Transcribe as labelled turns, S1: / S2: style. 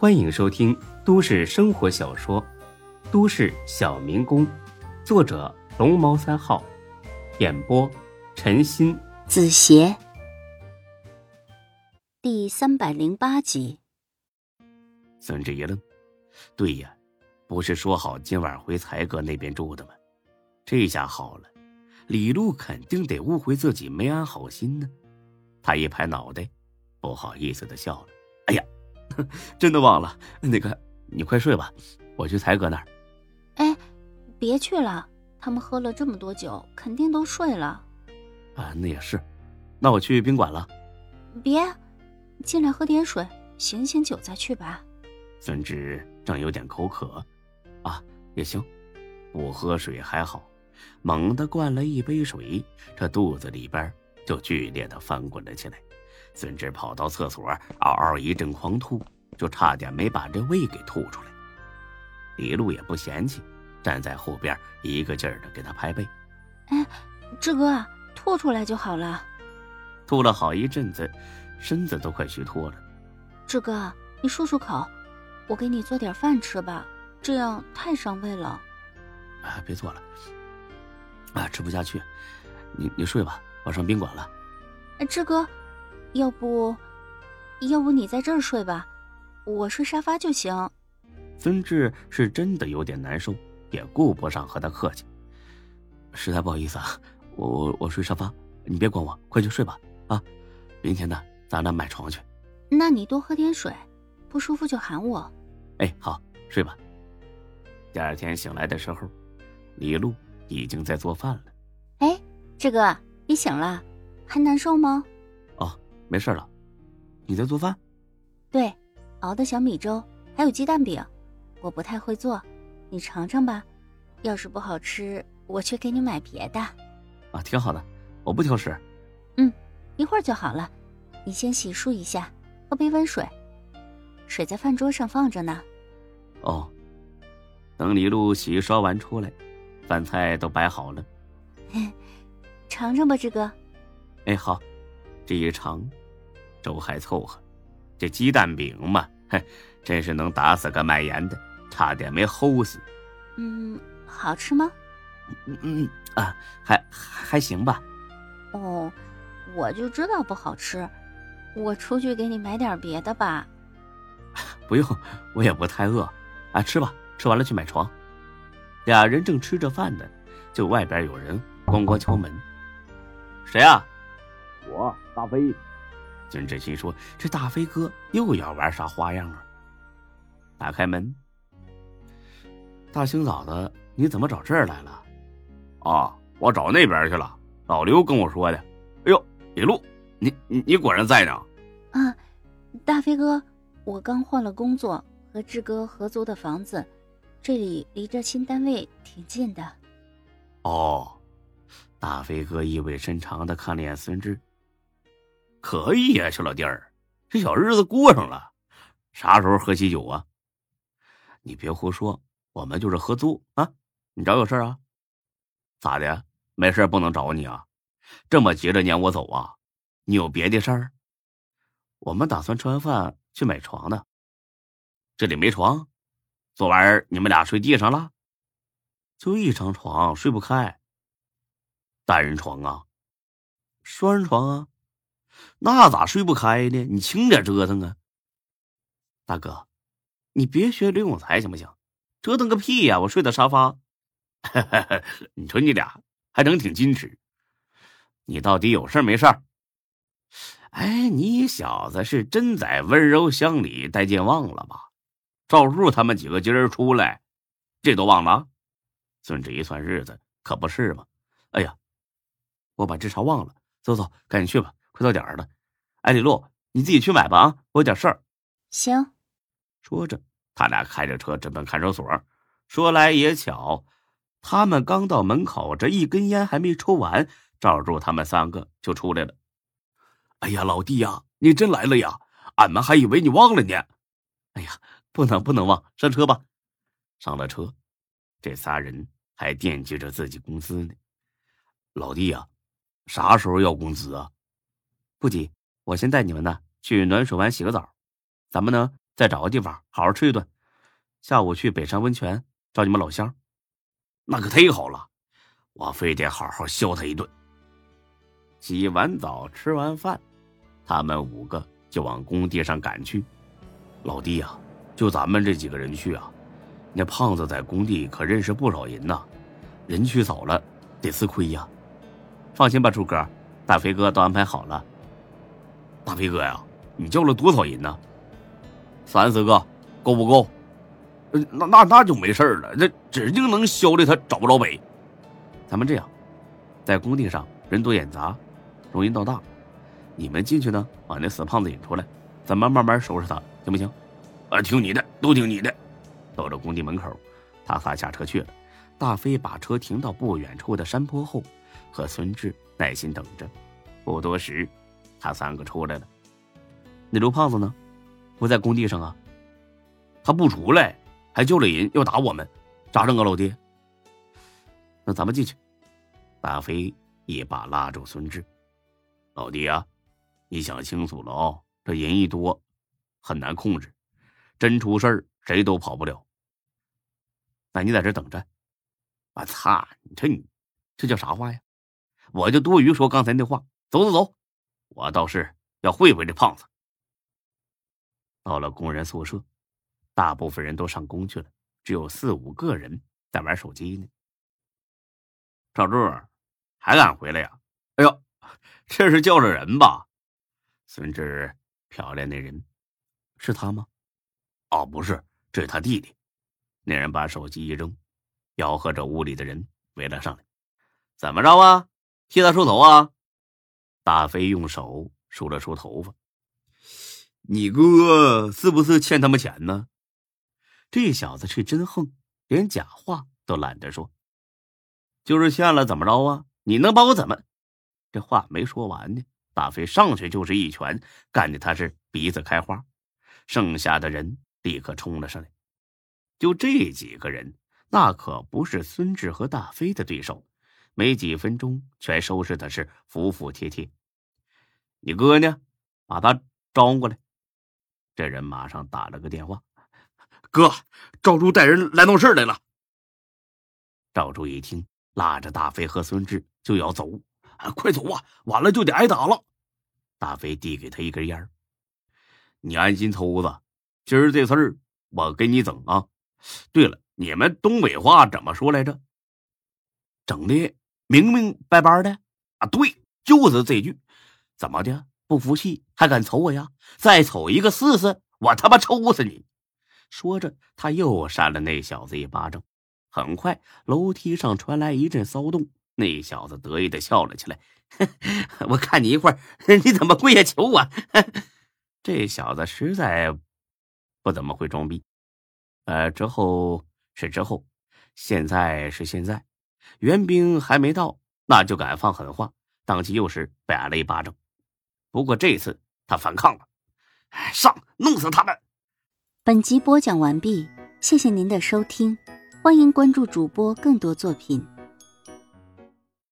S1: 欢迎收听都市生活小说《都市小民工》，作者龙猫三号，演播陈鑫、
S2: 子邪，第三百零八集。
S3: 孙志一愣：“对呀，不是说好今晚回才哥那边住的吗？这下好了，李璐肯定得误会自己没安好心呢。”他一拍脑袋，不好意思的笑了：“哎呀！” 真的忘了，那个你快睡吧，我去才哥那儿。
S2: 哎，别去了，他们喝了这么多酒，肯定都睡了。
S3: 啊，那也是，那我去宾馆了。
S2: 别，进来喝点水，醒醒酒再去吧。
S3: 孙志正有点口渴，啊，也行，不喝水还好，猛地灌了一杯水，这肚子里边就剧烈的翻滚了起来。孙志跑到厕所，嗷嗷一阵狂吐，就差点没把这胃给吐出来。李璐也不嫌弃，站在后边一个劲儿的给他拍背。
S2: 哎，志哥，吐出来就好了。
S3: 吐了好一阵子，身子都快虚脱了。
S2: 志哥，你漱漱口，我给你做点饭吃吧，这样太伤胃了。
S3: 啊，别做了，啊，吃不下去。你你睡吧，我上宾馆了。
S2: 哎，志哥。要不，要不你在这儿睡吧，我睡沙发就行。
S3: 孙志是真的有点难受，也顾不上和他客气。实在不好意思啊，我我我睡沙发，你别管我，快去睡吧啊！明天呢，咱俩买床去。
S2: 那你多喝点水，不舒服就喊我。
S3: 哎，好，睡吧。第二天醒来的时候，李璐已经在做饭了。
S2: 哎，志哥，你醒了，还难受吗？
S3: 没事了，你在做饭？
S2: 对，熬的小米粥，还有鸡蛋饼，我不太会做，你尝尝吧。要是不好吃，我去给你买别的。
S3: 啊，挺好的，我不挑食。
S2: 嗯，一会儿就好了。你先洗漱一下，喝杯温水，水在饭桌上放着呢。
S3: 哦，等李露洗刷完出来，饭菜都摆好了。
S2: 尝尝吧，志哥。
S3: 哎，好，这一尝。粥还凑合，这鸡蛋饼嘛，哼，真是能打死个卖盐的，差点没齁死。
S2: 嗯，好吃吗？
S3: 嗯嗯啊，还还行吧。
S2: 哦，我就知道不好吃，我出去给你买点别的吧。
S3: 不用，我也不太饿。啊，吃吧，吃完了去买床。俩人正吃着饭呢，就外边有人咣咣敲门。谁啊？
S4: 我大飞。
S3: 孙志新说：“这大飞哥又要玩啥花样啊？”打开门，大清早的，你怎么找这儿来了？
S4: 啊，我找那边去了。老刘跟我说的。哎呦，李璐，你你你果然在呢。
S2: 啊，大飞哥，我刚换了工作，和志哥合租的房子，这里离这新单位挺近的。
S3: 哦，大飞哥意味深长的看了眼孙志。
S4: 可以呀，小老弟儿，这小日子过上了，啥时候喝喜酒啊？
S3: 你别胡说，我们就是合租啊。你找有事啊？
S4: 咋的？没事不能找你啊？这么急着撵我走啊？你有别的事儿？
S3: 我们打算吃完饭去买床呢。
S4: 这里没床，昨晚你们俩睡地上了？
S3: 就一张床，睡不开。
S4: 单人床啊？
S3: 双人床啊？
S4: 那咋睡不开呢？你轻点折腾啊，
S3: 大哥，你别学刘永才行不行？折腾个屁呀！我睡的沙发。
S4: 你说你俩还能挺矜持，
S3: 你到底有事没事？
S4: 哎，你小子是真在温柔乡里待健忘了吧？赵树他们几个今儿出来，这都忘了？
S3: 孙志一算日子，可不是吗？哎呀，我把这茬忘了。走走，赶紧去吧。快到点儿了，哎，李璐，你自己去买吧啊！我有点事儿。
S2: 行。
S3: 说着，他俩开着车直奔看守所。说来也巧，他们刚到门口，这一根烟还没抽完，赵柱他们三个就出来了。
S4: 哎呀，老弟呀，你真来了呀！俺们还以为你忘了呢。
S3: 哎呀，不能不能忘，上车吧。上了车，这仨人还惦记着自己工资呢。
S4: 老弟呀，啥时候要工资啊？
S3: 不急，我先带你们呢去暖水湾洗个澡，咱们呢再找个地方好好吃一顿。下午去北山温泉找你们老乡，
S5: 那可忒好了，我非得好好削他一顿。
S3: 洗完澡，吃完饭，他们五个就往工地上赶去。
S5: 老弟呀，就咱们这几个人去啊？那胖子在工地可认识不少人呐，人去早了得吃亏呀。
S3: 放心吧，朱哥，大飞哥都安排好了。
S5: 大飞哥呀，你叫了多少人呢？
S3: 三四个，够不够？
S5: 那那那就没事了，那指定能削的他找不着北。
S3: 咱们这样，在工地上人多眼杂，容易闹大。你们进去呢，把那死胖子引出来，咱们慢慢收拾他，行不行？
S5: 啊，听你的，都听你的。
S3: 到了工地门口，他仨下车去了。大飞把车停到不远处的山坡后，和孙志耐心等着。不多时，他三个出来了。那刘胖子呢？不在工地上啊？
S5: 他不出来。还救了人要打我们，咋整啊，老弟？
S3: 那咱们进去。大飞一把拉住孙志，
S5: 老弟啊，你想清楚了啊！这人一多，很难控制，真出事儿谁都跑不了。
S3: 那你在这等着。我擦！你这你这叫啥话呀？我就多余说刚才那话。走走走，我倒是要会会这胖子。到了工人宿舍。大部分人都上工去了，只有四五个人在玩手机呢。
S5: 赵柱，还敢回来呀？哎呦，这是叫着人吧？
S3: 孙志，漂亮那人，是他吗？
S5: 哦，不是，这是他弟弟。
S3: 那人把手机一扔，吆喝着屋里的人围了上来。怎么着啊？替他梳头啊？大飞用手梳了梳头发。
S5: 你哥是不是欠他们钱呢？
S3: 这小子是真横，连假话都懒得说。就是欠了，怎么着啊？你能把我怎么？这话没说完呢，大飞上去就是一拳，干的他是鼻子开花。剩下的人立刻冲了上来。就这几个人，那可不是孙志和大飞的对手。没几分钟，全收拾的是服服帖帖。你哥呢？把他招过来。这人马上打了个电话。
S5: 哥，赵柱带人来闹事来了。
S3: 赵柱一听，拉着大飞和孙志就要走，
S5: 啊，快走啊！晚了就得挨打了。
S3: 大飞递给他一根烟你安心抽子，今儿这事儿我给你整啊。对了，你们东北话怎么说来着？
S5: 整的明明白白的啊！对，就是这句。怎么的？不服气还敢瞅我呀？再瞅一个试试！我他妈抽死你！
S3: 说着，他又扇了那小子一巴掌。很快，楼梯上传来一阵骚动。那小子得意的笑了起来：“ 我看你一会儿，你怎么跪下求我？” 这小子实在不怎么会装逼。呃，之后是之后，现在是现在。援兵还没到，那就敢放狠话，当即又是被挨了一巴掌。不过这次他反抗了，
S5: 上，弄死他们！
S2: 本集播讲完毕，谢谢您的收听，欢迎关注主播更多作品。